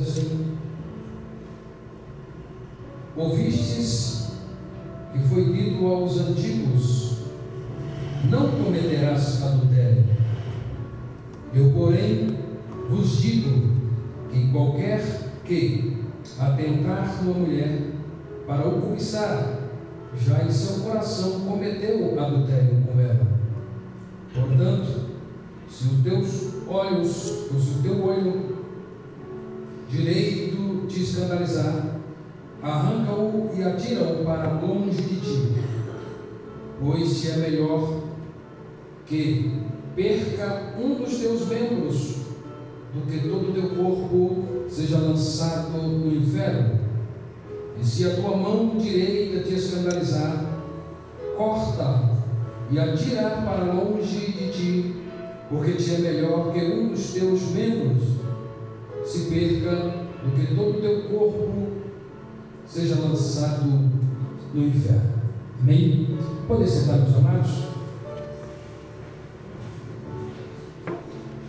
assim: Ouvistes que foi dito aos antigos: Não cometerás adultério. Eu, porém, vos digo que qualquer que atentar numa mulher para o cobiçar, já em seu coração cometeu adultério com ela. Portanto, se os teus olhos, se o teu olho direito te escandalizar, arranca-o e atira-o para longe de ti, pois é melhor que perca um dos teus membros do que todo o teu corpo seja lançado no inferno. E se a tua mão direita te escandalizar, corta e atira para longe de ti, porque te é melhor que um dos teus membros se perca do que todo o teu corpo seja lançado no inferno. Amém? Podem sentar, meus amados?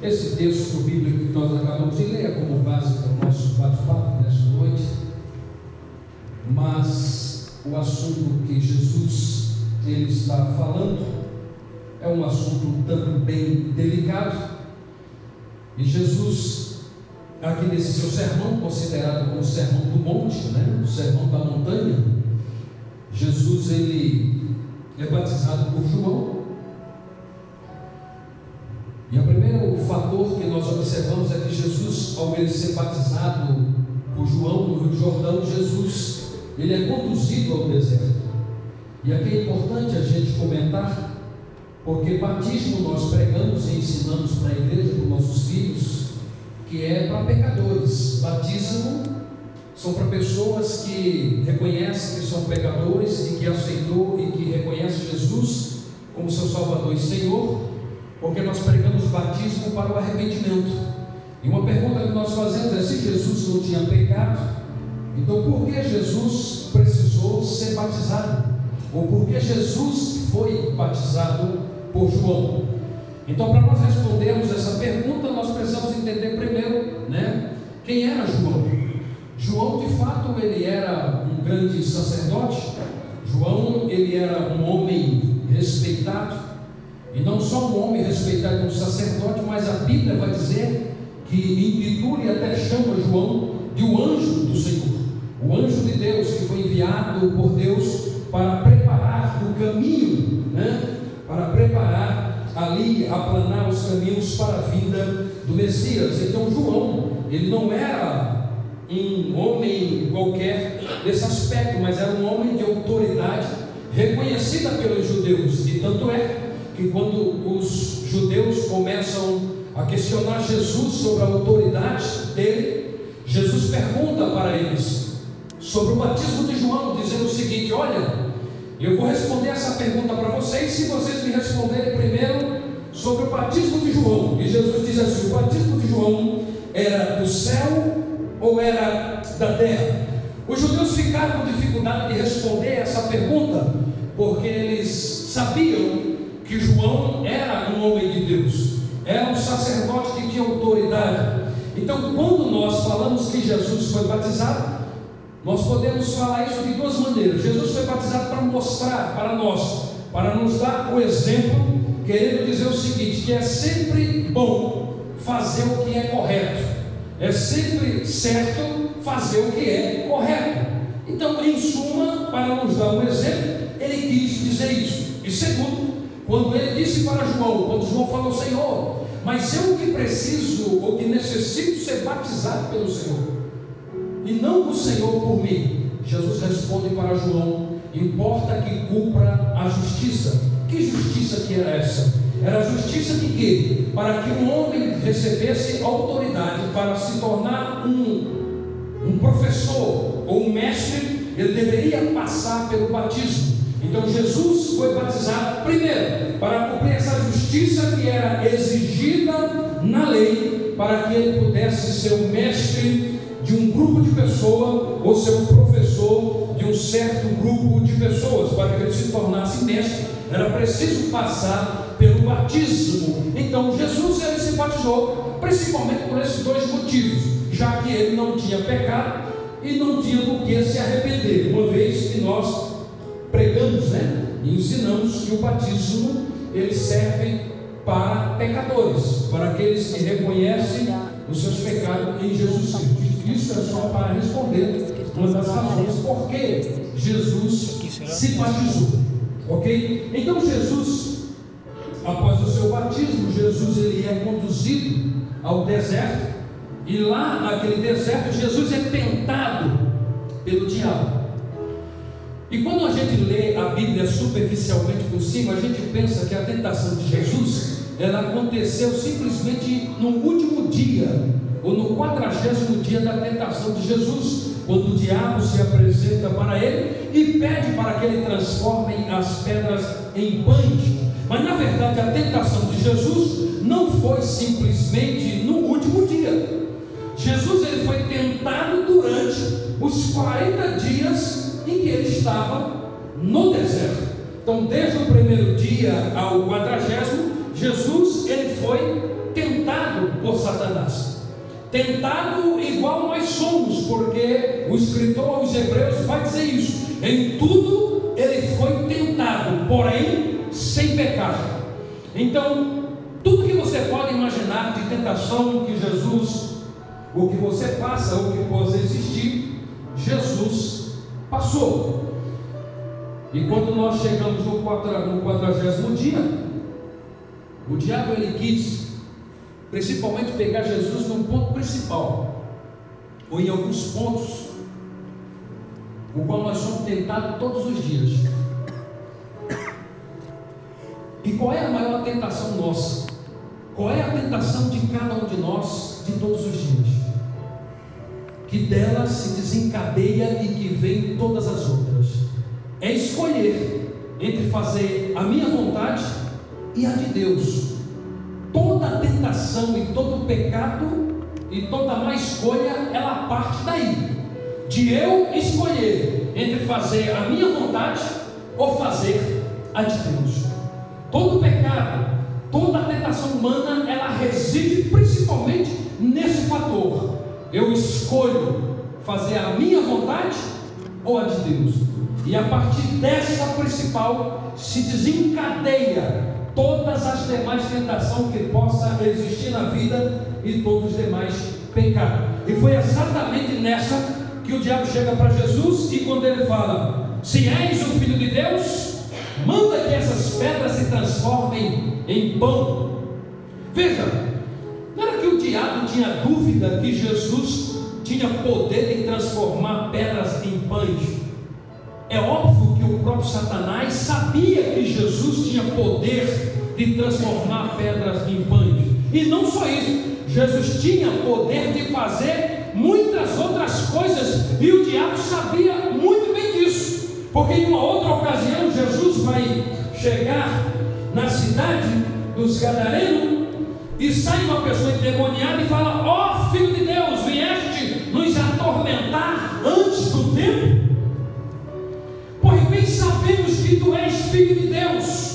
Esse texto bíblico que nós acabamos de ler é como base para o nosso bate-papo nesta noite, mas o assunto que Jesus ele está falando é um assunto também delicado. E Jesus, aqui nesse seu sermão, considerado como o sermão do monte, né? o sermão da montanha, Jesus ele é batizado por João. E o primeiro fator que nós observamos é que Jesus, ao ele ser batizado por João no Rio Jordão, Jesus ele é conduzido ao deserto. E aqui é importante a gente comentar, porque batismo nós pregamos e ensinamos para a igreja, para os nossos filhos, que é para pecadores. Batismo são para pessoas que reconhecem que são pecadores e que aceitou e que reconhece Jesus como seu Salvador e Senhor, porque nós pregamos batismo para o arrependimento. E uma pergunta que nós fazemos é se Jesus não tinha pecado, então por que Jesus precisou ser batizado? Ou por que Jesus foi batizado por João? Então, para nós respondermos essa pergunta, nós precisamos entender primeiro, né, quem era João? João, de fato, ele era um grande sacerdote. João, ele era um homem respeitado. E não só um homem respeitado como sacerdote, mas a Bíblia vai dizer que intitula e até chama João de o anjo do Senhor. O anjo de Deus que foi enviado por Deus para preparar o caminho, né? para preparar ali, aplanar os caminhos para a vinda do Messias. Então, João, ele não era um homem qualquer desse aspecto, mas era um homem de autoridade reconhecida pelos judeus. E tanto é que quando os judeus começam a questionar Jesus sobre a autoridade dele, Jesus pergunta para eles sobre o batismo de João, dizendo o seguinte: Olha, eu vou responder essa pergunta para vocês, se vocês me responderem primeiro sobre o batismo de João. E Jesus diz assim: o batismo de João era do céu ou era da terra? Os judeus ficaram com dificuldade de responder essa pergunta, porque eles sabiam que João era um homem de Deus, era um sacerdote que tinha autoridade. Então, quando nós falamos que Jesus foi batizado, nós podemos falar isso de duas maneiras. Jesus foi batizado para mostrar para nós, para nos dar o exemplo, querendo dizer o seguinte: que é sempre bom fazer o que é correto, é sempre certo fazer o que é correto. Então, em suma, para nos dar um exemplo, ele quis dizer isso. E segundo, quando ele disse para João, quando João falou, Senhor, mas eu que preciso ou que necessito ser batizado pelo Senhor e não o Senhor por mim. Jesus responde para João: importa que cumpra a justiça. Que justiça que era essa? Era a justiça de quê? Para que um homem recebesse autoridade para se tornar um, um professor ou um mestre, ele deveria passar pelo batismo. Então Jesus foi batizado primeiro para cumprir essa justiça que era exigida na lei, para que ele pudesse ser o mestre de um grupo de pessoas ou ser um professor de um certo grupo de pessoas, para que ele se tornasse mestre, era preciso passar pelo batismo. Então Jesus ele se batizou, principalmente por esses dois motivos. já que ele não tinha pecado e não tinha do que se arrepender, uma vez que nós pregamos, né? E ensinamos que o batismo ele serve para pecadores, para aqueles que reconhecem os seus pecados em Jesus Cristo. Isso é só para responder uma das razões por que Jesus se batizou. Ok? Então Jesus, após o seu batismo, Jesus ele é conduzido ao deserto e lá naquele deserto Jesus é tentado pelo diabo. E quando a gente lê a Bíblia superficialmente por cima, a gente pensa que a tentação de Jesus ela aconteceu simplesmente no último dia, ou no quadragésimo dia da tentação de Jesus, quando o diabo se apresenta para ele e pede para que ele transforme as pedras em pães. Mas na verdade a tentação de Jesus não foi simplesmente no último dia. Jesus ele foi tentado durante os 40 dias em que ele estava no deserto. Então, desde o primeiro dia ao quadragésimo, Jesus ele foi tentado por Satanás. Tentado igual nós somos, porque o escritor aos Hebreus vai dizer isso. Em tudo ele foi tentado, porém sem pecado. Então, tudo que você pode imaginar de tentação que Jesus o que você passa, o que possa existir, Jesus passou. E quando nós chegamos no quadragésimo dia, o diabo ele quis, principalmente pegar Jesus num ponto principal, ou em alguns pontos, o qual nós somos tentados todos os dias. E qual é a maior tentação nossa? Qual é a tentação de cada um de nós de todos os dias? que dela se desencadeia e que vem todas as outras. É escolher entre fazer a minha vontade e a de Deus. Tentação e todo pecado e toda má escolha, ela parte daí. De eu escolher entre fazer a minha vontade ou fazer a de Deus. Todo pecado, toda tentação humana, ela reside principalmente nesse fator eu escolho fazer a minha vontade ou a de Deus. E a partir dessa principal se desencadeia todas as demais tentações que possa existir na vida e todos os demais pecados. E foi exatamente nessa que o diabo chega para Jesus e quando ele fala: Se és o filho de Deus, manda que essas pedras se transformem em pão. Veja, não era que o diabo tinha dúvida que Jesus tinha poder de transformar pedras em pães. É óbvio que o próprio Satanás sabia que Jesus tinha poder de transformar pedras em pães. E não só isso, Jesus tinha poder de fazer muitas outras coisas e o diabo sabia muito bem disso. Porque em uma outra ocasião Jesus vai chegar na cidade dos Gadarenos e sai uma pessoa endemoniada e fala: oh, filho de Deus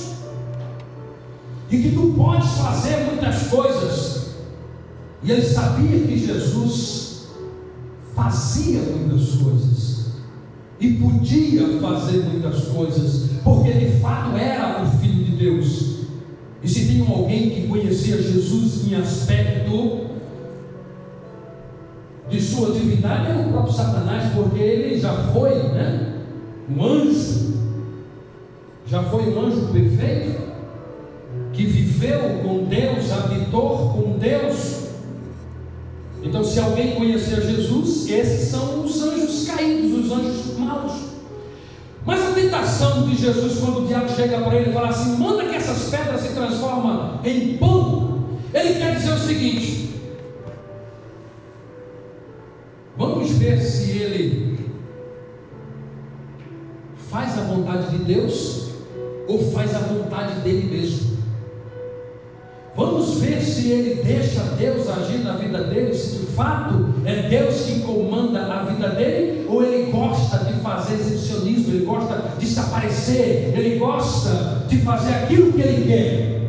e que tu podes fazer muitas coisas. E ele sabia que Jesus fazia muitas coisas e podia fazer muitas coisas, porque de fato era o Filho de Deus. E se tem alguém que conhecia Jesus em aspecto de sua divindade, é o próprio Satanás, porque ele já foi né, um anjo, já foi um anjo perfeito, que viveu com Deus, habitou com Deus. Então, se alguém conhecia Jesus, esses são os anjos caídos, os anjos maus. Mas a tentação de Jesus, quando o diabo chega para ele e fala assim: manda que essas pedras se transformem em pão, ele quer dizer o seguinte: vamos ver se ele faz a vontade de Deus ou faz a vontade dele mesmo. Vamos ver se ele deixa Deus agir na vida dele, se de fato é Deus que comanda a vida dele, ou ele gosta de fazer exibicionismo, ele gosta de se aparecer, ele gosta de fazer aquilo que ele quer.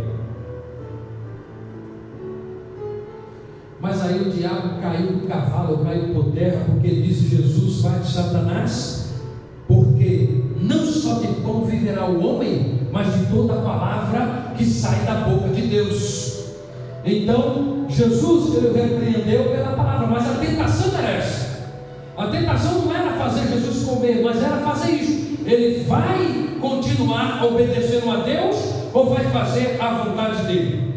Mas aí o diabo caiu do cavalo caiu por terra, porque disse Jesus, vai de Satanás, porque não só de pão viverá o homem, mas de toda palavra que sai da boca de Deus. Então, Jesus ele repreendeu pela palavra, mas a tentação era essa. A tentação não era fazer Jesus comer, mas era fazer isso. Ele vai continuar obedecendo a Deus ou vai fazer a vontade dele?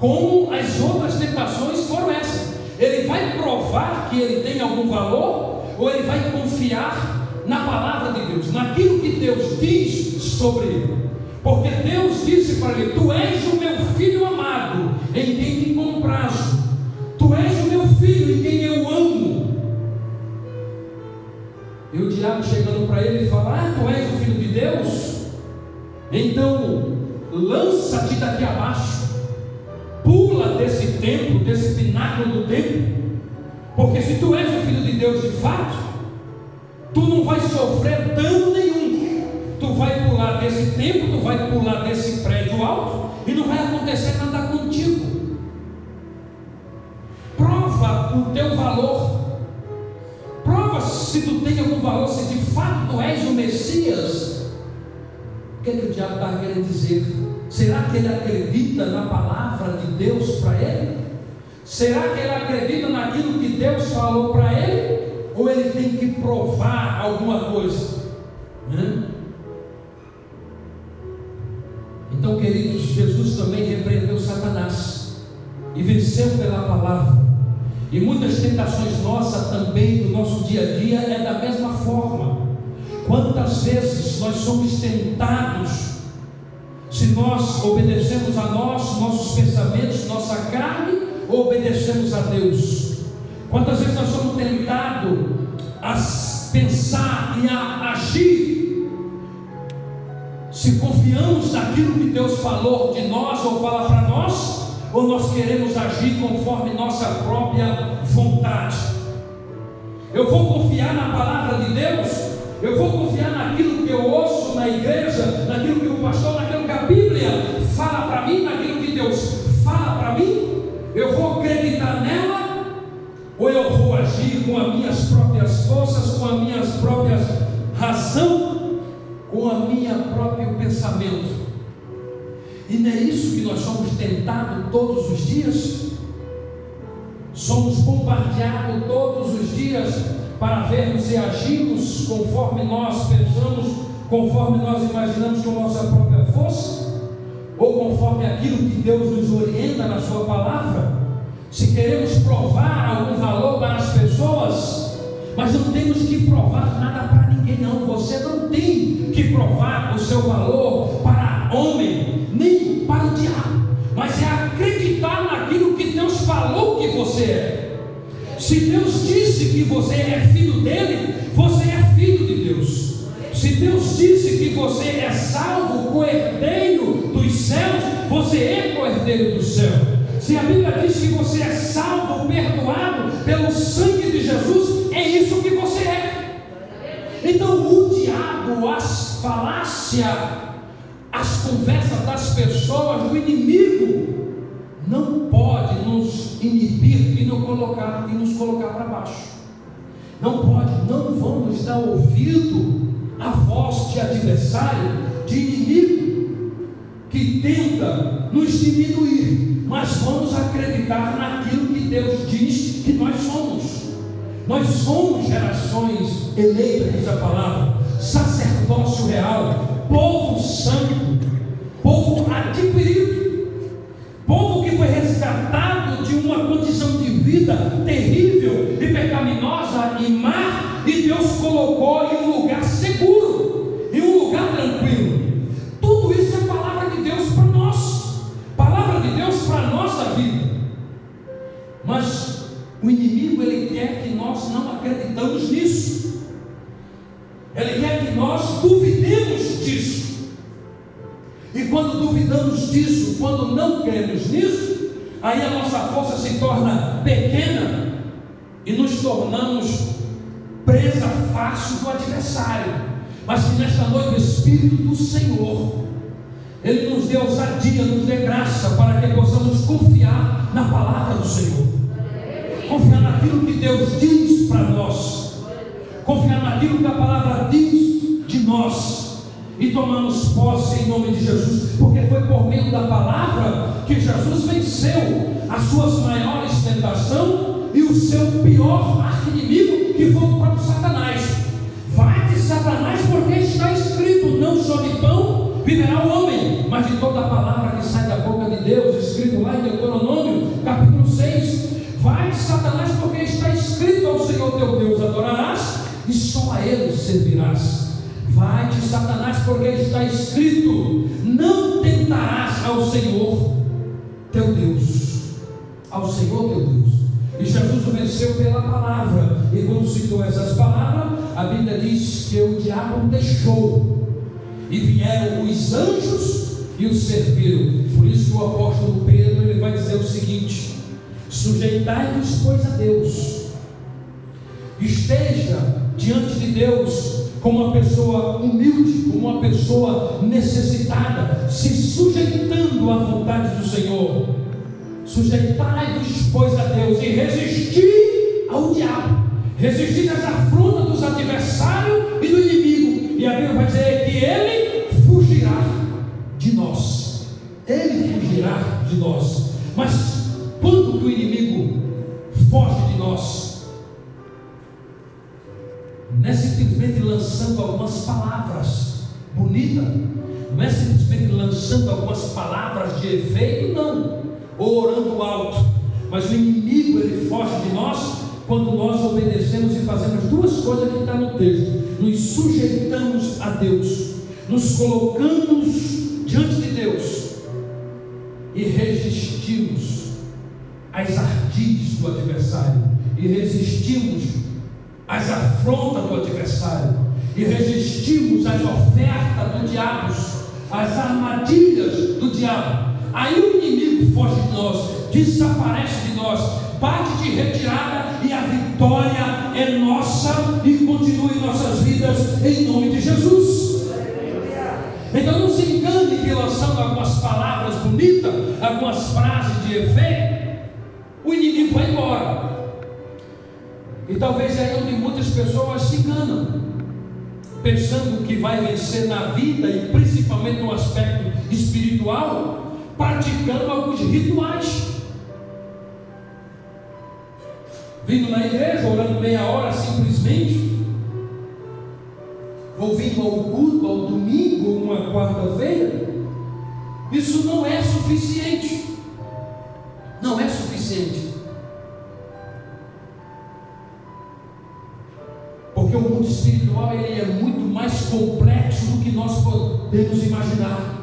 Como as outras tentações foram essas. Ele vai provar que ele tem algum valor ou ele vai confiar na palavra de Deus, naquilo que Deus diz sobre ele. Porque Deus disse para ele: Tu és o meu filho amado, em quem me comprazo. Tu és o meu filho, em quem eu amo. E o diabo chegando para ele fala: Ah, tu és o filho de Deus? Então lança-te daqui abaixo, pula desse templo, desse pináculo do templo, porque se tu és o filho de Deus de fato, tu não vai sofrer dano nenhum tu vai pular desse tempo, tu vai pular desse prédio alto e não vai acontecer nada contigo. Prova o teu valor. Prova se tu tem algum valor, se de fato tu és o Messias. O que, é que o diabo está querendo dizer? Será que ele acredita na palavra de Deus para ele? Será que ele acredita naquilo que Deus falou para ele? Ou ele tem que provar alguma coisa? Hã? Também repreendeu Satanás e venceu pela palavra. E muitas tentações nossas também do nosso dia a dia é da mesma forma. Quantas vezes nós somos tentados se nós obedecemos a nós, nossos pensamentos, nossa carne, ou obedecemos a Deus? Quantas vezes nós somos tentados a pensar e a agir se confiamos naquilo que Deus falou de nós ou fala para nós, ou nós queremos agir conforme nossa própria vontade. Eu vou confiar na palavra de Deus, eu vou confiar naquilo que eu ouço na igreja, naquilo que o pastor, naquilo que a Bíblia fala para mim, naquilo que Deus fala para mim, eu vou acreditar nela, ou eu vou agir com as minhas próprias forças, com as minhas próprias razão com a minha próprio pensamento. E não é isso que nós somos tentados todos os dias? Somos bombardeados todos os dias para vermos e agirmos conforme nós pensamos, conforme nós imaginamos com nossa própria força? Ou conforme aquilo que Deus nos orienta na Sua palavra? Se queremos provar algum valor para as pessoas, mas não temos que provar nada para ninguém, não. Você que provar o seu valor para homem, nem para o diabo, mas é acreditar naquilo que Deus falou que você é. Se Deus disse que você é filho dele, você é filho de Deus. Se Deus disse que você é salvo, co-herdeiro dos céus, você é co-herdeiro do céu. Se a Bíblia diz que você é salvo, perdoado pelo sangue de Jesus, é isso que você é. Então o diabo, as falácias, as conversas das pessoas, do inimigo, não pode nos inibir e nos colocar, e nos colocar para baixo. Não pode, não vamos dar ouvido à voz de adversário, de inimigo, que tenta nos diminuir mas vamos acreditar naquilo que Deus diz que nós somos. Nós somos gerações eleitas, diz a palavra, sacerdócio real, povo santo, povo adquirido, povo que foi resgatado de uma condição de vida terrível e pecaminosa e má, e Deus colocou não acreditamos nisso. Ele quer que nós duvidemos disso. E quando duvidamos disso, quando não cremos nisso, aí a nossa força se torna pequena e nos tornamos presa fácil do adversário. Mas que nesta noite o Espírito do Senhor, Ele nos dê ousadia, nos dê graça para que possamos confiar na palavra do Senhor confiar naquilo que Deus diz para nós, confiar naquilo que a palavra diz de nós. E tomamos posse em nome de Jesus, porque foi por meio da palavra que Jesus venceu as suas maiores tentações e o seu pior arquinimigo, que foi o próprio Satanás. Vai de Satanás, porque está escrito: não só de pão viverá o homem, mas de toda a palavra que sai da boca de Deus, escrito lá em Deuteronômio, a Ele servirás. Vai de Satanás, porque está escrito: não tentarás ao Senhor teu Deus, ao Senhor teu Deus. E Jesus o venceu pela palavra. E quando citou essas palavras, a Bíblia diz que o diabo deixou. E vieram os anjos e o serviram. Por isso que o apóstolo Pedro ele vai dizer o seguinte: sujeitai-vos, pois, a Deus. Esteja diante de Deus como uma pessoa humilde, como uma pessoa necessitada, se sujeitando à vontade do Senhor Sujeitai-vos, pois, a Deus e resisti ao diabo. Resistir às afrontas dos adversários e do inimigo. E a Bíblia vai dizer que ele fugirá de nós. Ele fugirá de nós. Palavras bonitas, não é simplesmente lançando algumas palavras de efeito, não. Ou orando alto. Mas o inimigo ele foge de nós quando nós obedecemos e fazemos duas coisas que está no texto: nos sujeitamos a Deus, nos colocamos diante de Deus. E resistimos às ardis do adversário, e resistimos às afrontas do adversário, e resistimos às ofertas do diabo, às armadilhas do diabo. Aí o inimigo foge de nós, desaparece de nós, bate de retirada e a vitória é nossa e continua em nossas vidas em nome de Jesus. Então não se engane que lançando algumas palavras bonitas, algumas frases de efeito, o inimigo vai embora. E talvez aí onde muitas pessoas se enganam, pensando que vai vencer na vida e principalmente no aspecto espiritual, praticando alguns rituais. Vindo na igreja, orando meia hora simplesmente, ou vindo ao culto, ao domingo, ou uma quarta-feira, isso não é suficiente. Não é suficiente. Mundo espiritual ele é muito mais complexo do que nós podemos imaginar.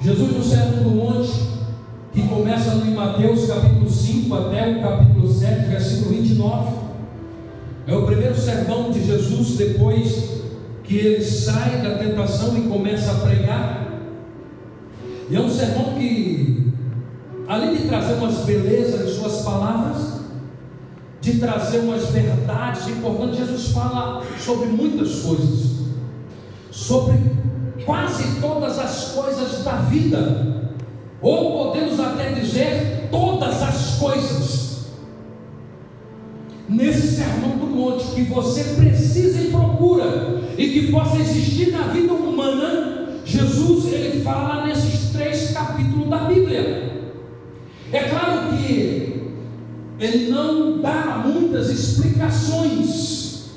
Jesus no Sermão do Monte, que começa em Mateus capítulo 5 até o capítulo 7, versículo 29, é o primeiro sermão de Jesus depois que ele sai da tentação e começa a pregar. E é um sermão que, além de trazer umas belezas em suas palavras, de trazer umas verdades importantes, Jesus fala sobre muitas coisas, sobre quase todas as coisas da vida, ou podemos até dizer todas as coisas. Nesse sermão do monte que você precisa e procura e que possa existir na vida humana, Jesus ele fala nesses três capítulos da Bíblia. É claro que ele não dá muitas explicações.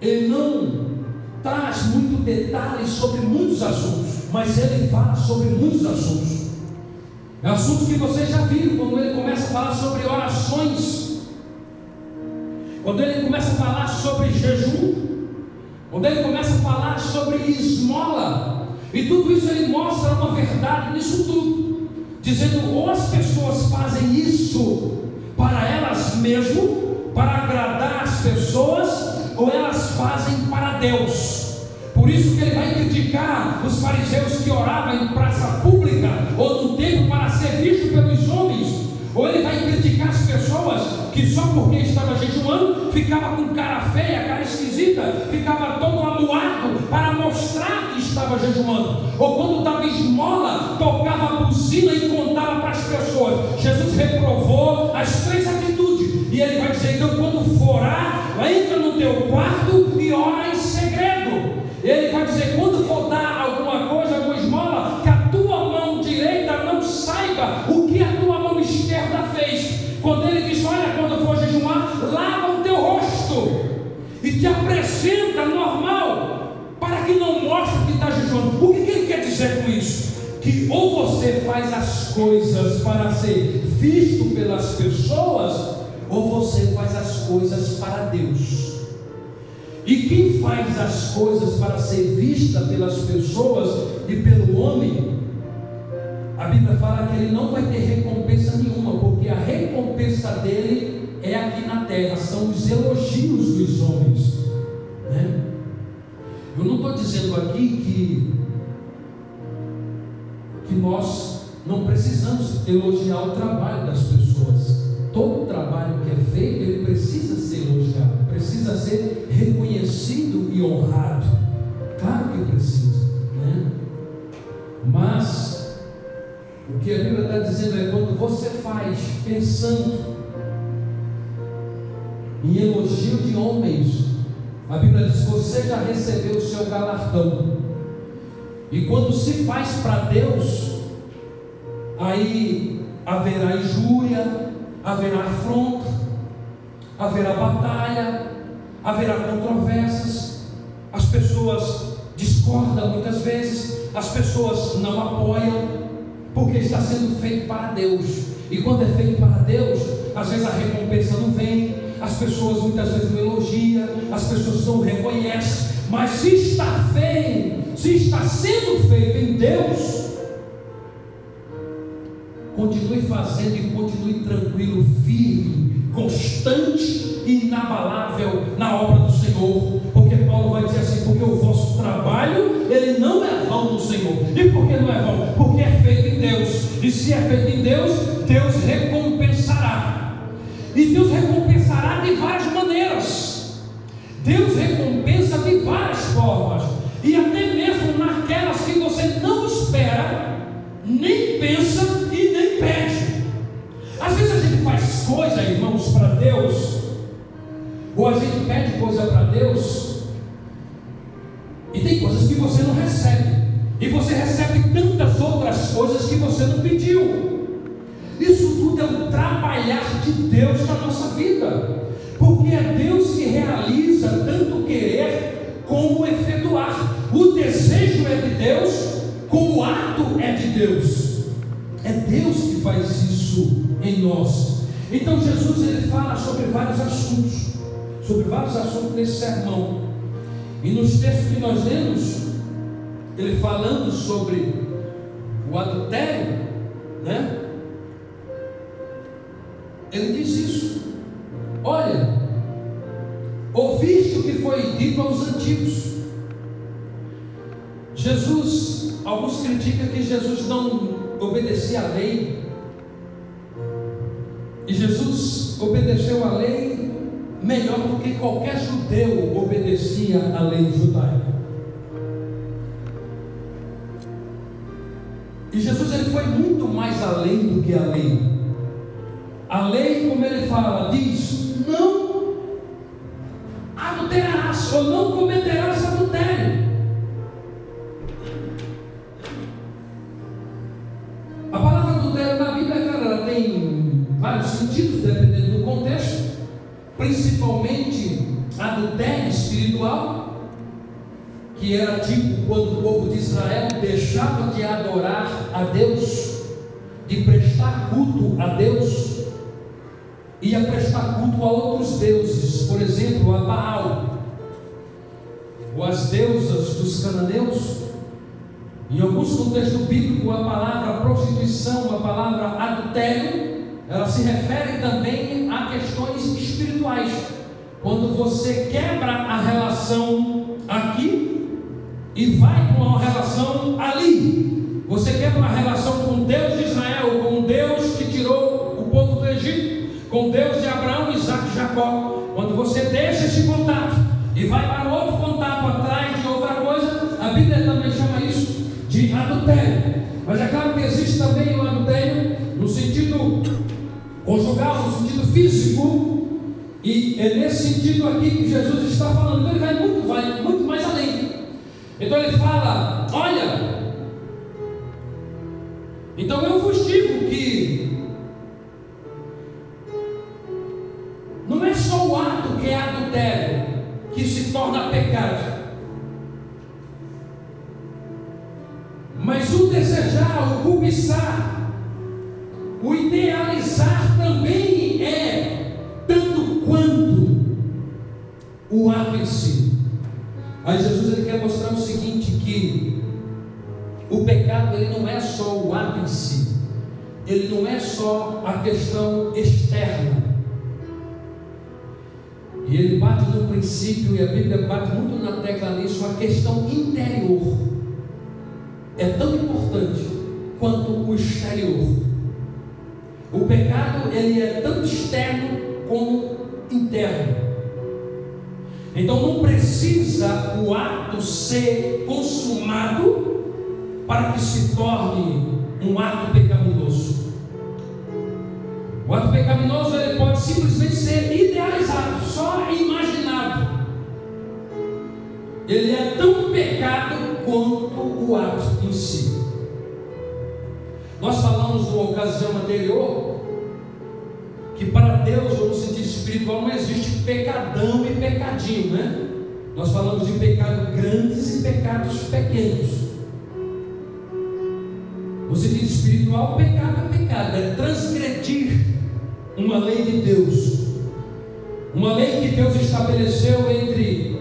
Ele não traz muito detalhes sobre muitos assuntos, mas ele fala sobre muitos assuntos. É assuntos que vocês já viram quando ele começa a falar sobre orações, quando ele começa a falar sobre jejum, quando ele começa a falar sobre esmola, e tudo isso ele mostra uma verdade nisso tudo, dizendo ou as pessoas fazem isso para elas mesmas, para agradar as pessoas, ou elas fazem para Deus. Por isso que ele vai criticar os fariseus que oravam em praça pública ou no templo para ser visto pelos homens. Ou ele vai criticar as pessoas que só porque estava jejuando ficava com cara feia, cara esquisita, ficava todo amuado para mostrar que estava jejuando. Ou quando estava esmola, tocava e contava para as pessoas. Jesus reprovou as três atitudes. E ele vai dizer: então, quando forar, entra no teu quarto e ora em segredo. Ele vai dizer: quando for dar alguma coisa, alguma esmola, que a tua mão direita não saiba o que a tua mão esquerda fez. Quando ele diz: olha, quando for jejuar, lava o teu rosto e te apresenta normal, para que não mostre que está jejuando. O que, que ele quer dizer com isso? Que ou você faz as coisas para ser visto pelas pessoas, ou você faz as coisas para Deus. E quem faz as coisas para ser vista pelas pessoas e pelo homem, a Bíblia fala que ele não vai ter recompensa nenhuma, porque a recompensa dele é aqui na terra, são os elogios dos homens. Né? Eu não estou dizendo aqui que, que nós não precisamos elogiar o trabalho das pessoas. Todo trabalho que é feito, ele precisa ser elogiado, precisa ser reconhecido e honrado. Claro que precisa, né? Mas o que a Bíblia está dizendo é quando você faz pensando em elogio de homens, a Bíblia diz: você já recebeu o seu galardão. E quando se faz para Deus, aí haverá injúria, haverá afronta, haverá batalha, haverá controvérsias, as pessoas discordam muitas vezes, as pessoas não apoiam, porque está sendo feito para Deus. E quando é feito para Deus, às vezes a recompensa não vem, as pessoas muitas vezes não elogiam, as pessoas não reconhecem, mas se está feito, se está sendo feito em Deus, continue fazendo e continue tranquilo, firme, constante e inabalável na obra do Senhor, porque Paulo vai dizer assim: porque o vosso trabalho ele não é vão do Senhor. E por que não é vão? Porque é feito em Deus. E se é feito em Deus, Deus recompensará. E Deus recompensará de várias maneiras. Deus recompensa de várias formas. E até mesmo naquelas que você não espera, nem pensa pede. Às vezes a gente faz coisa, irmãos, para Deus, ou a gente pede coisa para Deus, e tem coisas que você não recebe, e você recebe tantas outras coisas que você não pediu. Isso tudo é um trabalhar de Deus na nossa vida, Deus. É Deus que faz isso em nós. Então Jesus ele fala sobre vários assuntos, sobre vários assuntos nesse sermão. E nos textos que nós lemos, ele falando sobre o adultério, né? Ele diz isso. Olha, ouviste o que foi dito aos antigos. Jesus, alguns criticam que Jesus não obedecia à lei. E Jesus obedeceu à lei melhor do que qualquer judeu obedecia à lei judaica. E Jesus ele foi muito mais além do que a lei. A lei, como ele fala, diz: não adulterarás ou não cometerás adultério. Principalmente adultério espiritual, que era tipo quando o povo de Israel deixava de adorar a Deus, de prestar culto a Deus, ia prestar culto a outros deuses, por exemplo, a Baal, ou as deusas dos cananeus. Em alguns contextos bíblicos, a palavra prostituição, a palavra adultério, ela se refere também a questões espirituais. Quando você quebra a relação aqui e vai para uma relação ali, você quebra uma relação com Deus de Israel, com Deus que tirou o povo do Egito, com Deus de Abraão, Isaac e Jacó. Quando você deixa esse contato e vai para outro contato atrás de outra coisa, a Bíblia também chama isso de adultério. Mas é claro que existe também o adultério conjugal, no sentido físico, e é nesse sentido aqui que Jesus está falando. Então ele vai muito, vai muito mais além. Então ele fala: olha, então eu vos digo que não é só o ato que é adultério que se torna pecado. Mas o desejar, o cobiçar, o idealizar também é tanto quanto o ato em si. Aí Jesus ele quer mostrar o seguinte que o pecado ele não é só o ato em si. Ele não é só a questão externa. E ele bate no princípio, e a Bíblia bate muito na tecla nisso, a questão interior é tão importante quanto o exterior. O pecado ele é tanto externo como interno. Então não precisa o ato ser consumado para que se torne um ato pecaminoso. O ato pecaminoso ele pode simplesmente ser idealizado, só imaginado. Ele é tão pecado quanto o ato em si. Nós falamos numa ocasião anterior que para Deus, no sentido espiritual, não existe pecadão e pecadinho, né? Nós falamos de pecados grandes e pecados pequenos. No sentido espiritual, pecado é pecado, é transgredir uma lei de Deus, uma lei que Deus estabeleceu entre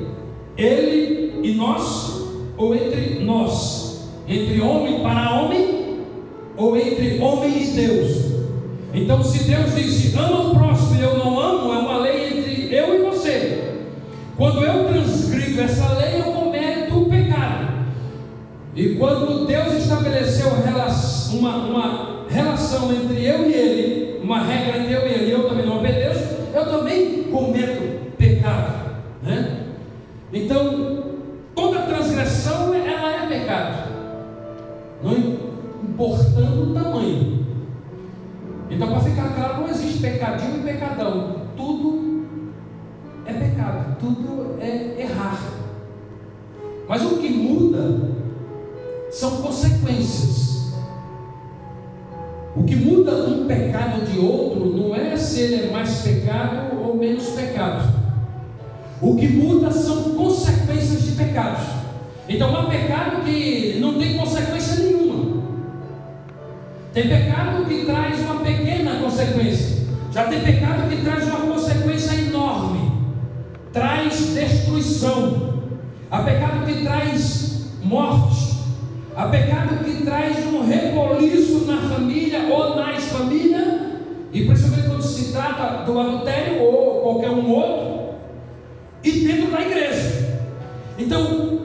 Ele e nós, ou entre nós, entre homem para homem, ou entre homem e Deus. Então, se Deus disse ama o próximo e eu não amo, é uma lei entre eu e você. Quando eu transgrido essa lei, eu cometo o pecado. E quando Deus estabeleceu uma, uma relação entre eu e Ele, uma regra entre eu e Ele, eu também não obedeço, eu também cometo pecado. Né? Então, pecadão. Tudo é pecado, tudo é errar. Mas o que muda são consequências. O que muda um pecado de outro não é se ele é mais pecado ou menos pecado. O que muda são consequências de pecados. Então há pecado que não tem consequência nenhuma. Tem pecado que traz uma pequena consequência. Já tem pecado que traz uma consequência enorme. Traz destruição. Há pecado que traz morte. Há pecado que traz um reboliço na família ou nas famílias, e principalmente quando se trata do adultério ou qualquer um outro, e dentro da igreja. Então,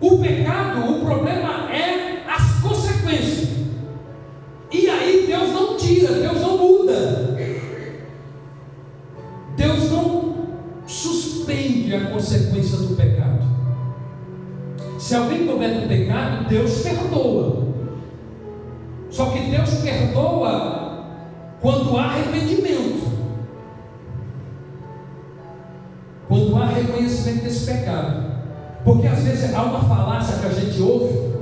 o pecado, o problema é comete um pecado, Deus perdoa. Só que Deus perdoa quando há arrependimento. Quando há reconhecimento desse pecado. Porque às vezes há uma falácia que a gente ouve,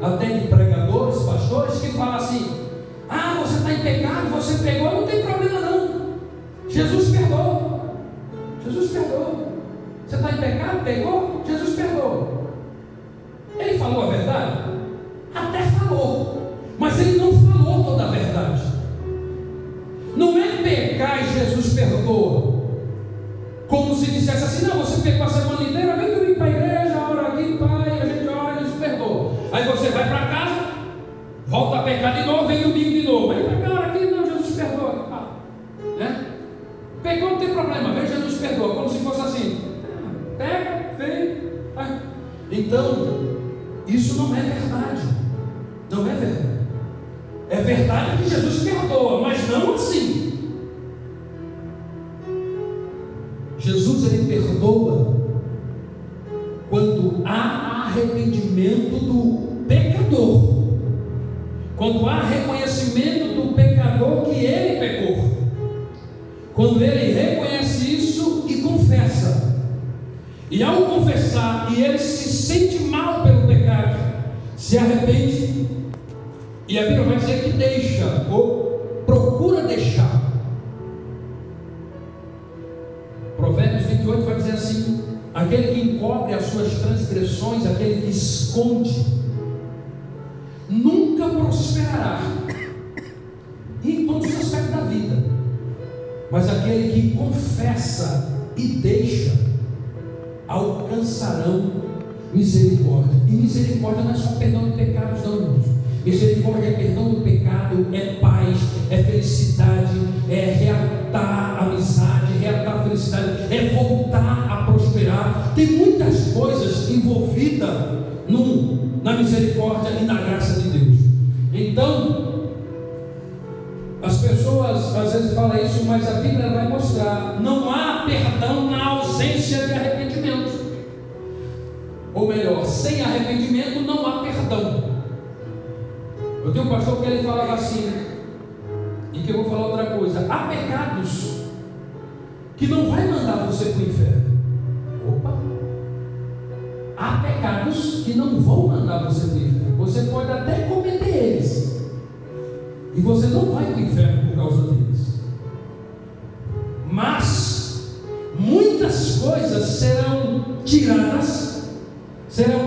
até de pregadores, pastores, que falam assim: Ah, você está em pecado, você pegou, não tem problema não. Jesus perdoa. Jesus perdoa. Você está em pecado, pegou? Jesus perdoa. Ele falou a verdade? Até falou, mas ele não falou toda a verdade. Não é pecar e Jesus perdoa. Como se dissesse assim: não, você pecou a semana inteira, vem dormir para a igreja, ora aqui, pai, a gente ora Jesus perdoa. Aí você vai para casa, volta a pecar de novo, vem domingo de novo. Vem para cá, ora aqui, não, Jesus perdoa. Ah, né? Pecou, não tem problema, vem Jesus perdoa. Como se fosse assim: pega, vem. Ah. Então, isso não é verdade. Se arrepende, e a Bíblia vai dizer que deixa, ou procura deixar. Provérbios 28 vai dizer assim: aquele que encobre as suas transgressões, aquele que esconde, nunca prosperará em todos os aspectos da vida. Mas aquele que confessa e deixa, alcançarão misericórdia. E misericórdia não é só perdão de pecados, não, irmãos. Misericórdia é perdão do pecado, é paz, é felicidade, é reatar a amizade, reatar a felicidade, é voltar a prosperar. Tem muitas coisas envolvidas num, na misericórdia e na graça de Deus. Então, as pessoas às vezes falam isso, mas a Bíblia vai mostrar: não há perdão na ausência de. Ou melhor, sem arrependimento não há perdão. Eu tenho um pastor que ele falava assim, e que eu vou falar outra coisa: há pecados que não vai mandar você para o inferno. Opa! Há pecados que não vão mandar você para o inferno. Você pode até cometer eles. E você não vai para o inferno por causa deles. Mas muitas coisas serão tiradas, serão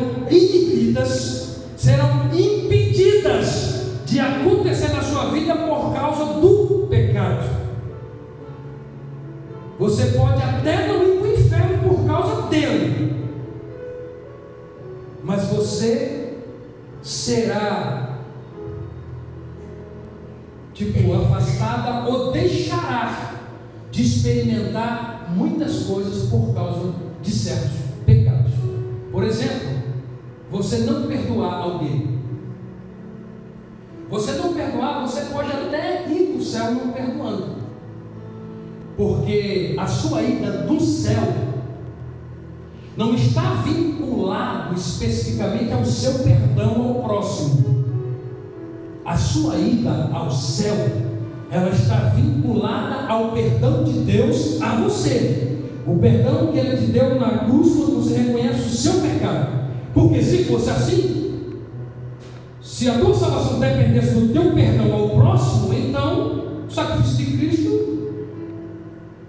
inibidas, serão impedidas de acontecer na sua vida por causa do pecado. Você pode até não ir para o inferno por causa dele, mas você será tipo afastada ou deixará de experimentar muitas coisas por causa de certos pecados. Por exemplo, você não perdoar alguém você não perdoar, você pode até ir para o céu não perdoando. Porque a sua ida do céu não está vinculado especificamente ao seu perdão ao próximo. A sua ida ao céu, ela está vinculada ao perdão de Deus a você. O perdão que ele te deu na cruz quando você reconhece o seu pecado. Porque se fosse assim, se a tua salvação dependesse do teu perdão ao próximo, então o sacrifício de Cristo,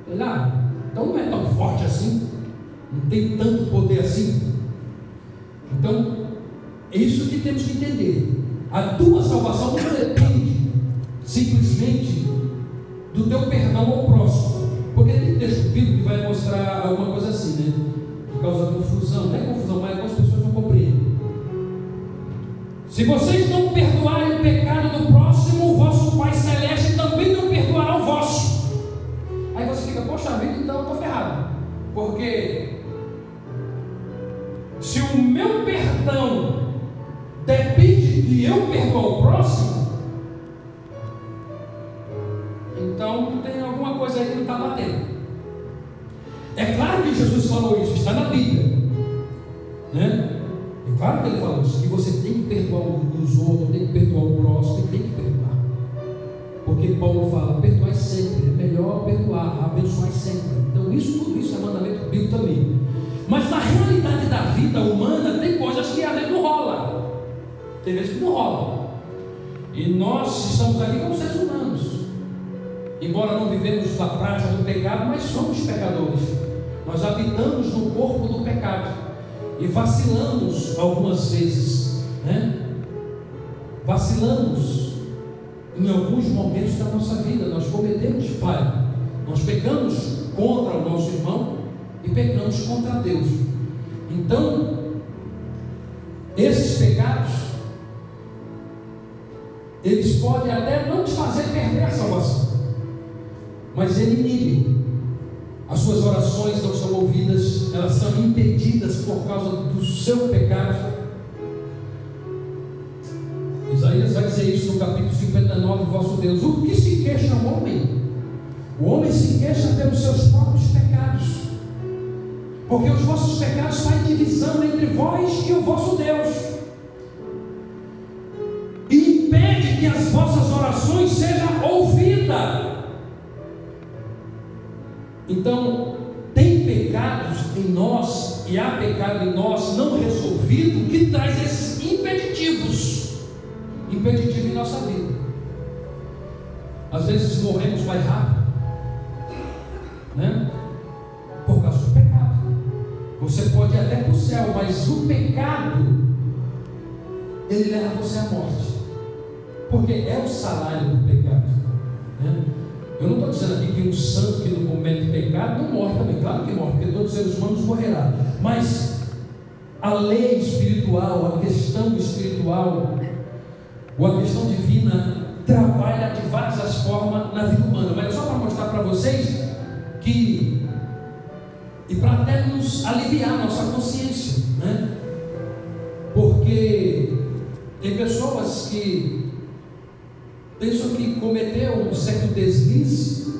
sei lá, então não é tão forte assim, não tem tanto poder assim. Então, é isso que temos que entender. A tua salvação não depende simplesmente do teu perdão ao próximo. Porque tem texto bíblico que vai mostrar alguma coisa assim, né? Por causa da confusão. Não é confusão, mas algumas pessoas não compreendem. Se vocês não perdoarem o pecado do próximo, o vosso Pai Celeste também não perdoará o vosso. Aí você fica, poxa vida, então eu estou ferrado. Porque se o meu perdão depende de eu perdoar o próximo, então tem alguma coisa aí que não está batendo. É claro que Jesus falou isso, está na Bíblia. Claro que ele falou isso, que você tem que perdoar os outros, tem que perdoar o próximo, tem que perdoar. Porque Paulo fala, perdoar sempre, é melhor perdoar, abençoar sempre. Então isso tudo isso é mandamento bíblico também. Mas na realidade da vida humana tem coisas que às vezes não rola. Tem vezes que não rola. E nós estamos aqui como seres humanos. Embora não vivemos na prática do pecado, mas somos pecadores. Nós habitamos no corpo do pecado e vacilamos algumas vezes, né? Vacilamos em alguns momentos da nossa vida, nós cometemos falha, nós pecamos contra o nosso irmão e pecamos contra Deus. Então, esses pecados, eles podem até não te fazer perder a salvação, mas ele inibem as suas orações não são ouvidas, elas são impedidas por causa do seu pecado. Isaías vai dizer isso no capítulo 59, vosso Deus. O que se queixa o homem? O homem se queixa pelos seus próprios pecados. Porque os vossos pecados fazem divisão entre vós e o vosso Deus. E impede que as vossas orações sejam Então, tem pecados em nós e há pecado em nós não resolvido que traz esses impeditivos impeditivo em nossa vida. Às vezes morremos mais rápido, né? Por causa do pecado. Você pode ir até para o céu, mas o pecado ele leva você à morte, porque é o salário do pecado. Né? Eu não estou dizendo aqui que um santo que não comete pecado não morre também, claro que morre, porque todos os seres humanos morrerão. Mas a lei espiritual, a questão espiritual, ou a questão divina, trabalha de várias formas na vida humana. Mas é só para mostrar para vocês que, e para até nos aliviar nossa consciência, né? Porque tem pessoas que pensam que cometeu um certo deslize,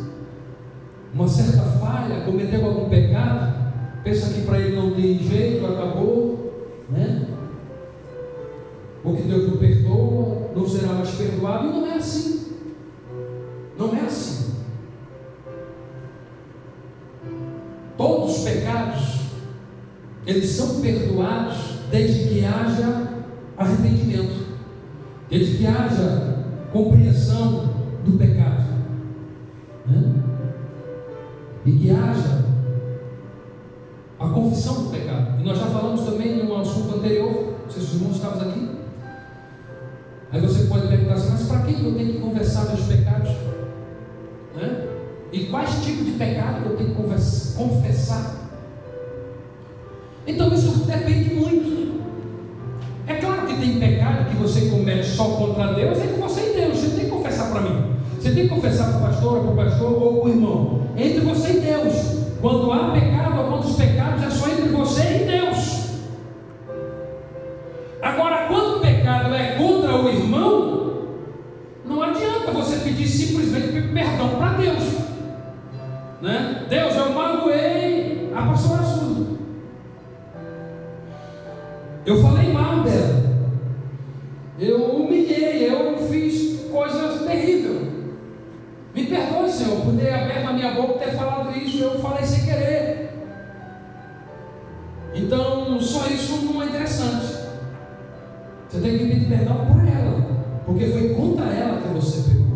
uma certa falha, cometeu algum pecado, pensa que para ele não tem jeito, acabou, né? Ou que Deus não perdoa, não será mais perdoado, e não é assim. Não é assim. Todos os pecados, eles são perdoados desde que haja arrependimento, desde que haja compreensão do pecado, né? e que haja a confissão do pecado. E nós já falamos também no assunto anterior, não sei se os irmãos estavam aqui. Aí você pode perguntar assim, mas para que eu tenho que confessar meus pecados? Né? E quais tipos de pecado eu tenho que confessar? Então isso depende muito. Você comete só contra Deus, é com você e Deus. Você tem que confessar para mim. Você tem que confessar para o pastor, para o pastor ou para o irmão. Entre você e Deus. Quando há pecado, só isso não é interessante. Você tem que pedir perdão por ela, porque foi contra ela que você pecou.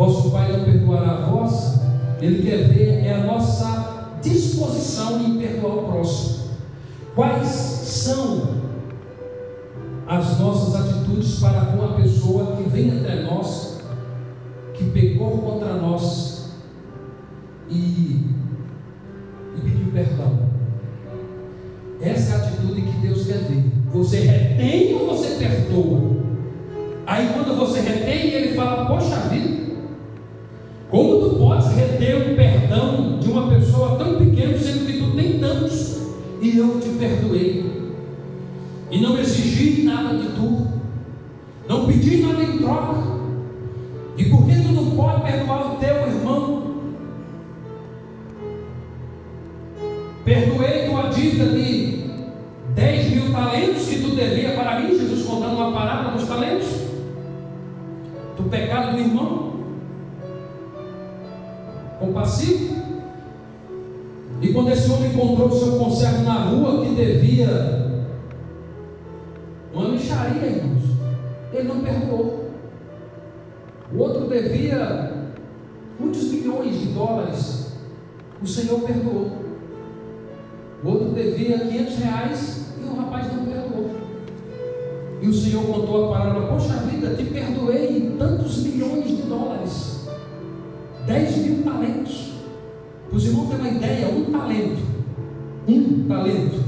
Vosso Pai não perdoará a vossa, Ele quer ver é a nossa disposição em perdoar o próximo. Quais são as nossas atitudes para com a pessoa que vem até nós, que pecou contra nós e, e pediu perdão? Essa é a atitude que Deus quer ver. Você retém ou você perdoa? Aí quando você retém, ele fala, poxa vida, como tu podes reter o perdão de uma pessoa tão pequena, sendo que tu tem tantos, e eu te perdoei, e não exigi nada de tu, não pedi nada em troca, e por que tu não pode perdoar o teu irmão? Perdoei tua dívida de encontrou o seu conservo na rua que devia uma micharia, irmãos, ele não perdoou. O outro devia muitos milhões de dólares, o Senhor perdoou. O outro devia 500 reais e o rapaz não perdoou. E o Senhor contou a parábola: Poxa vida, te perdoei tantos milhões de dólares. 10 mil talentos. Os irmãos terem uma ideia, um talento, um talento,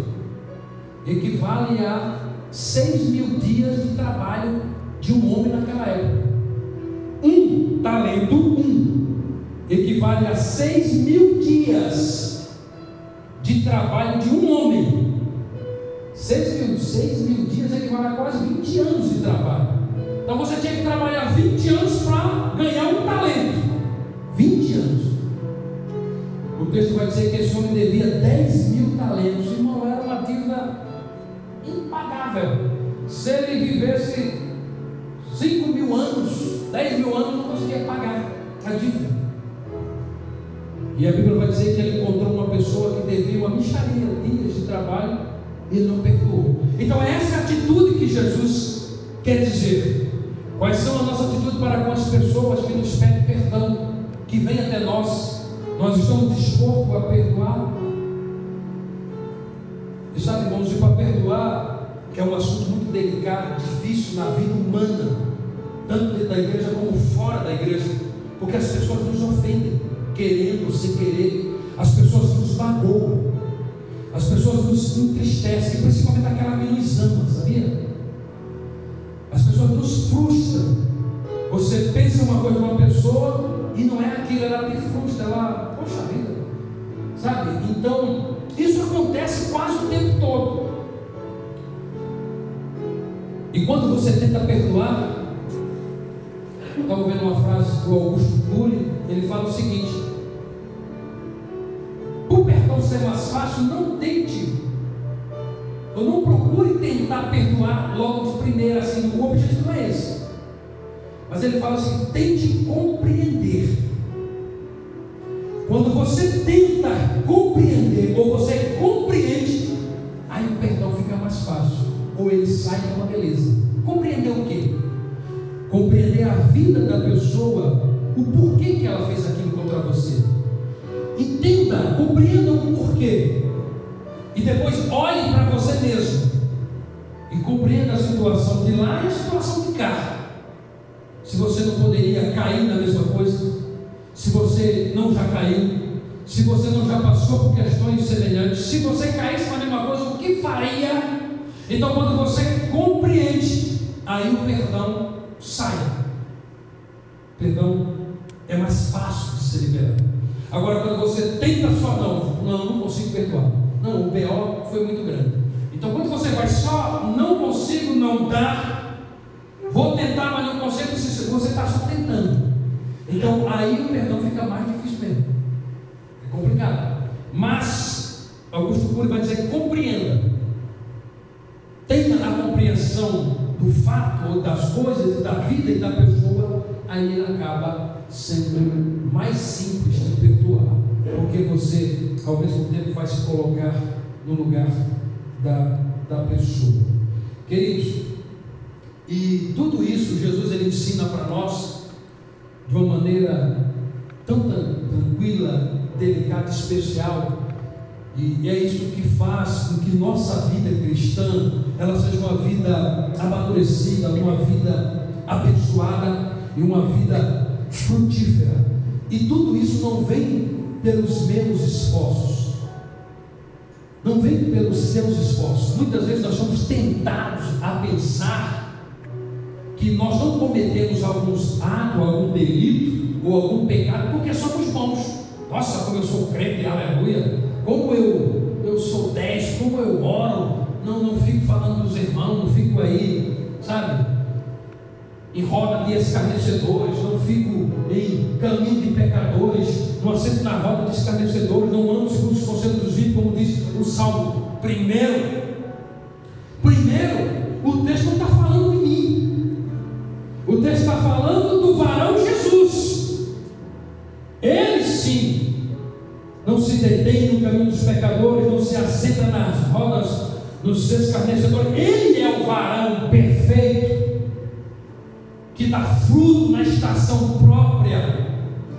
equivale a 6 mil dias de trabalho de um homem naquela época. Um talento, um, equivale a 6 mil dias de trabalho de um homem. 6 mil, 6 mil dias equivale a quase 20 anos de trabalho. Então você tinha que trabalhar 20 anos para ganhar um O texto vai dizer que esse homem devia 10 mil talentos. Irmão, era uma dívida impagável. Se ele vivesse 5 mil anos, 10 mil anos, não conseguia pagar a dívida. E a Bíblia vai dizer que ele encontrou uma pessoa que devia uma micharia, dias de trabalho, e não perdoou. Então, é essa atitude que Jesus quer dizer. Quais são a nossa atitude para com as pessoas que nos pedem perdão, que vêm até nós? Nós estamos dispostos a perdoar? E sabe, irmãos, e para perdoar, que é um assunto muito delicado, difícil na vida humana, tanto dentro da igreja como fora da igreja, porque as pessoas nos ofendem, querendo ou sem querer, as pessoas nos magoam, as pessoas nos entristecem, principalmente aquela que nos ama, sabia? As pessoas nos frustram. Você pensa uma coisa de uma pessoa e não é aquilo, ela te frustra, ela, poxa vida, sabe? Então, isso acontece quase o tempo todo. E quando você tenta perdoar, eu estava vendo uma frase do Augusto Cury, ele fala o seguinte: o perdão ser mais fácil, não tente. Eu não procure tentar perdoar logo de primeira, assim, o objetivo não é esse. Mas ele fala assim: tente compreender. Quando você tenta compreender, ou você compreende, aí o perdão fica mais fácil. Ou ele sai com uma beleza. Compreender o quê? Compreender a vida da pessoa, o porquê que ela fez aquilo contra você. Entenda, compreenda o porquê. E depois olhe para você mesmo. E compreenda a situação de lá e a situação de cá. Se você não poderia cair na mesma coisa, se você não já caiu, se você não já passou por questões semelhantes, se você caísse na mesma coisa, o que faria? Então, quando você compreende, aí o perdão sai. O perdão é mais fácil de ser liberado. Agora, quando você tenta só, não, não, não consigo perdoar. Não, o BO foi muito grande. Então, quando você vai só, não consigo, não dá, vou tentar, mas não consigo, você está só tentando. Então, aí o perdão fica mais difícil mesmo. É complicado. Mas, Augusto Cury vai dizer: compreenda. Tenha a compreensão do fato, das coisas, da vida e da pessoa, aí ele acaba sendo mais simples de perdoar. Porque você, ao mesmo tempo, vai se colocar no lugar da, da pessoa. Queridos, e tudo isso Jesus ele ensina para nós de uma maneira tão tranquila, delicada, especial. E é isso que faz com que nossa vida cristã ela seja uma vida amadurecida, uma vida abençoada e uma vida frutífera. E tudo isso não vem pelos meus esforços. Não vem pelos seus esforços. Muitas vezes nós somos tentados a pensar que nós não cometemos alguns atos, algum delito ou algum pecado porque somos bons. Nossa, como eu sou crente, aleluia. Como eu, eu sou dez, como eu oro. Não, não fico falando dos irmãos, não fico aí, sabe? Em roda de escarnecedores, não fico em caminho de pecadores, não assento na roda de escarnecedores, não ando segundo os conselhos dos ímpios, como diz o Salmo. Primeiro, primeiro, falando do varão Jesus. Ele sim não se detém no caminho dos pecadores, não se assenta nas rodas dos escarnecedores. Ele é o varão perfeito, que dá fruto na estação própria,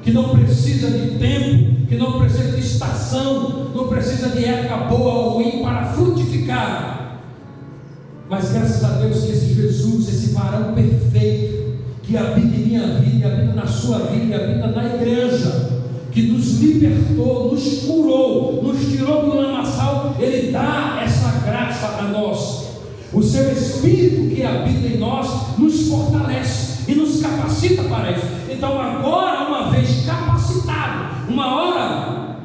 que não precisa de tempo, que não precisa de estação, não precisa de época boa ou ruim para frutificar. Mas graças a Deus que esse Jesus, esse varão perfeito, que habita em minha vida, que habita na sua vida, que habita na igreja, que nos libertou, nos curou, nos tirou do lamaçal, Ele dá essa graça a nós. O seu Espírito que habita em nós nos fortalece e nos capacita para isso. Então, agora, uma vez capacitado, uma hora,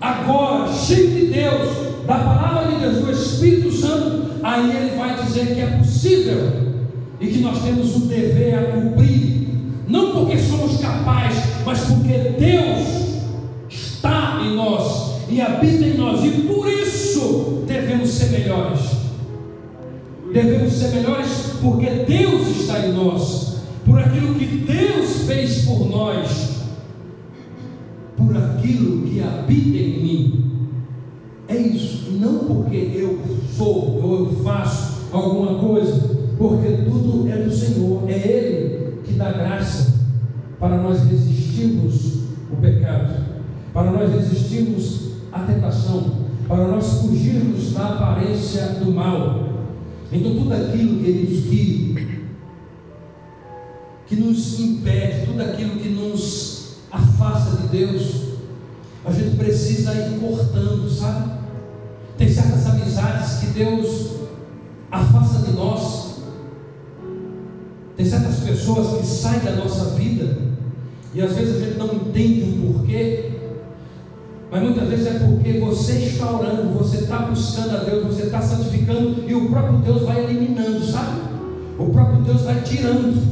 agora, cheio de Deus, da palavra de Deus, do Espírito Santo, aí ele vai dizer que é possível e que nós temos um dever a cumprir, não porque somos capazes, mas porque Deus está em nós e habita em nós, e por isso devemos ser melhores. Devemos ser melhores porque Deus está em nós, por aquilo que Deus fez por nós, por aquilo que habita em mim. É isso, não porque eu sou ou eu faço alguma coisa, porque tudo é do Senhor, é Ele que dá graça para nós resistirmos o pecado, para nós resistirmos a tentação, para nós fugirmos da aparência do mal. Então tudo aquilo, queridos, que, que nos impede, tudo aquilo que nos afasta de Deus, a gente precisa ir cortando, sabe? Tem certas amizades que Deus afasta de nós. Tem certas pessoas que saem da nossa vida e às vezes a gente não entende o porquê, mas muitas vezes é porque você está orando, você está buscando a Deus, você está santificando e o próprio Deus vai eliminando, sabe? O próprio Deus vai tirando,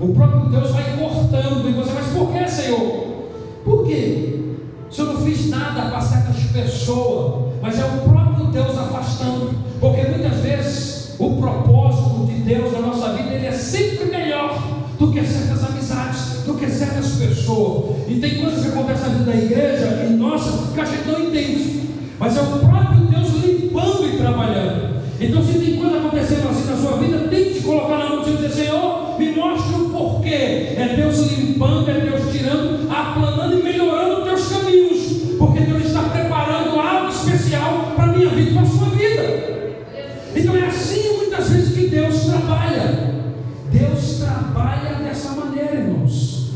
o próprio Deus vai cortando, e você, mas por que, Senhor? Por quê? Se eu não fiz nada para certas pessoas, mas é o próprio Deus afastando, porque muitas vezes o propósito de Deus na nossa vida ele é sempre melhor do que certas amizades, do que certas pessoas. E tem coisas que acontecem na vida da igreja e nossa que a gente não entende, mas é o próprio trabalha dessa maneira, irmãos.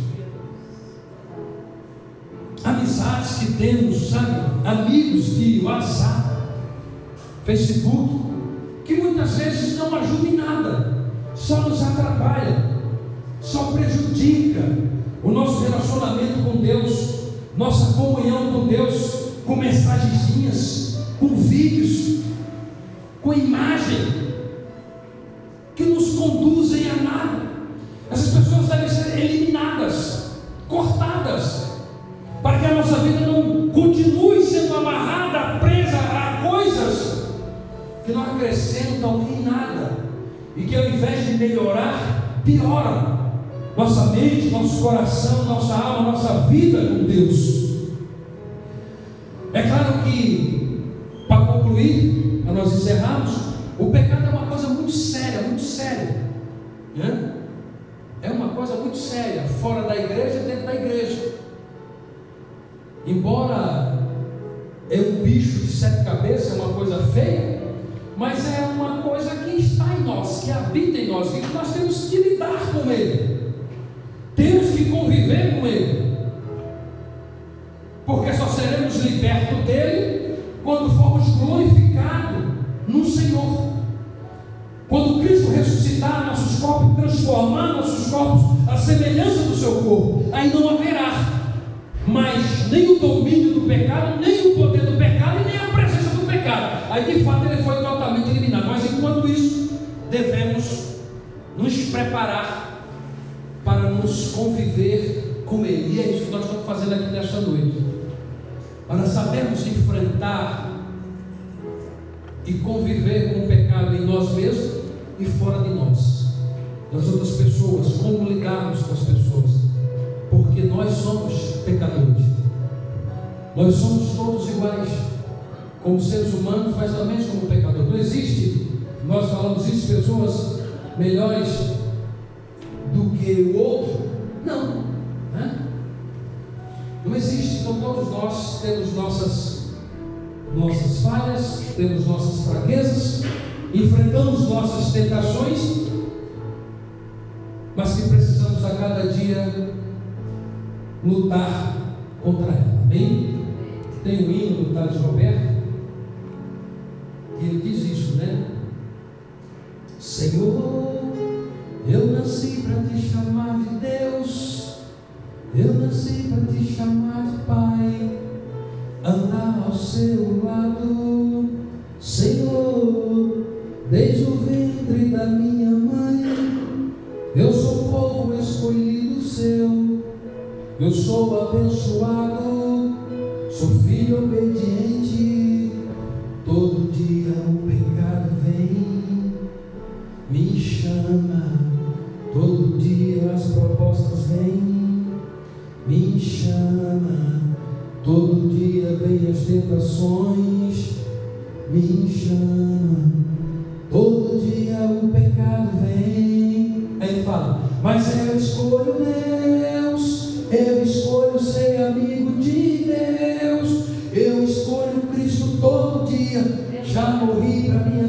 Amizades que temos, sabe? Amigos de WhatsApp, Facebook, que muitas vezes não ajudam em nada, só nos atrapalha, só prejudica o nosso relacionamento com Deus, nossa comunhão com Deus, com mensagenzinhas, com vídeos, com imagem e que ao invés de melhorar, piora nossa mente, nosso coração, nossa alma, nossa vida com Deus. É claro que, para concluir, para nós encerrarmos, o pecado é uma coisa muito séria, muito séria. Né? É uma coisa muito séria, fora da igreja dentro da igreja. Embora é um bicho de sete cabeças, é uma coisa feia, mas é uma coisa que está em nós, que habita em nós, que nós temos que lidar com ele. Temos que conviver com ele. Porque só seremos libertos dele quando formos glorificados no Senhor. Quando Cristo ressuscitar nossos corpos, transformar nossos corpos à semelhança do seu corpo, aí não haverá mais nem o domínio do pecado, nem o poder do pecado e nem a presença do pecado. Aí de fato ele foi totalmente eliminado. Mas enquanto isso, devemos nos preparar para nos conviver com Ele. E é isso que nós estamos fazendo aqui nesta noite. Para sabermos enfrentar e conviver com o pecado em nós mesmos e fora de nós, das outras pessoas, como lidarmos com as pessoas, porque nós somos pecadores, nós somos todos iguais, como seres humanos, mas também como pecadores. Não existe, nós falamos isso, pessoas melhores do que o outro? Não, né? não existe. Então todos nós temos nossas nossas falhas, temos nossas fraquezas, enfrentamos nossas tentações, mas que precisamos a cada dia lutar contra ela. Amém? Tem um hino do Thales Roberto, e ele diz isso, né? Senhor, eu nasci para te chamar de Deus, eu nasci para te chamar de Pai, andar ao seu lado, Senhor, desde o ventre da minha mãe, eu sou povo escolhido seu, eu sou abençoado, sou filho obediente, todo dia o vem me chama. Todo dia as propostas vêm, me chama. Todo dia vem as tentações, me chama. Todo dia o pecado vem. Aí ele fala, mas eu escolho Deus, eu escolho ser amigo de Deus, eu escolho Cristo todo dia. Já morri para minha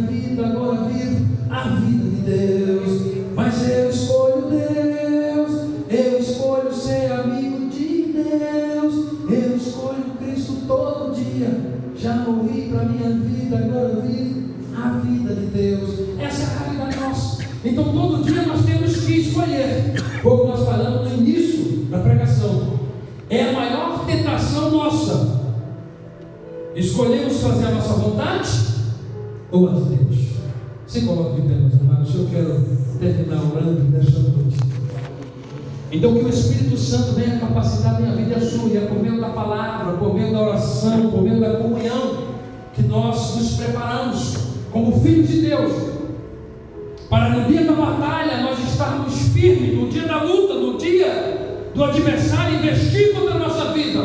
Santo venha capacitar a minha vida e a sua, e é por meio da palavra, por meio da oração, por meio da comunhão, que nós nos preparamos como filhos de Deus, para no dia da batalha nós estarmos firmes, no dia da luta, no dia do adversário investir contra a nossa vida.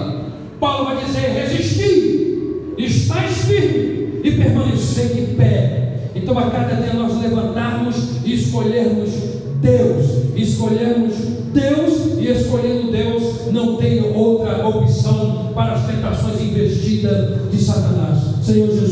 Paulo vai dizer: resistir, estáis firme e permanecer de pé então, a cada dia nós levantarmos e escolhermos Deus, escolhermos não tem outra opção para as tentações investidas de Satanás.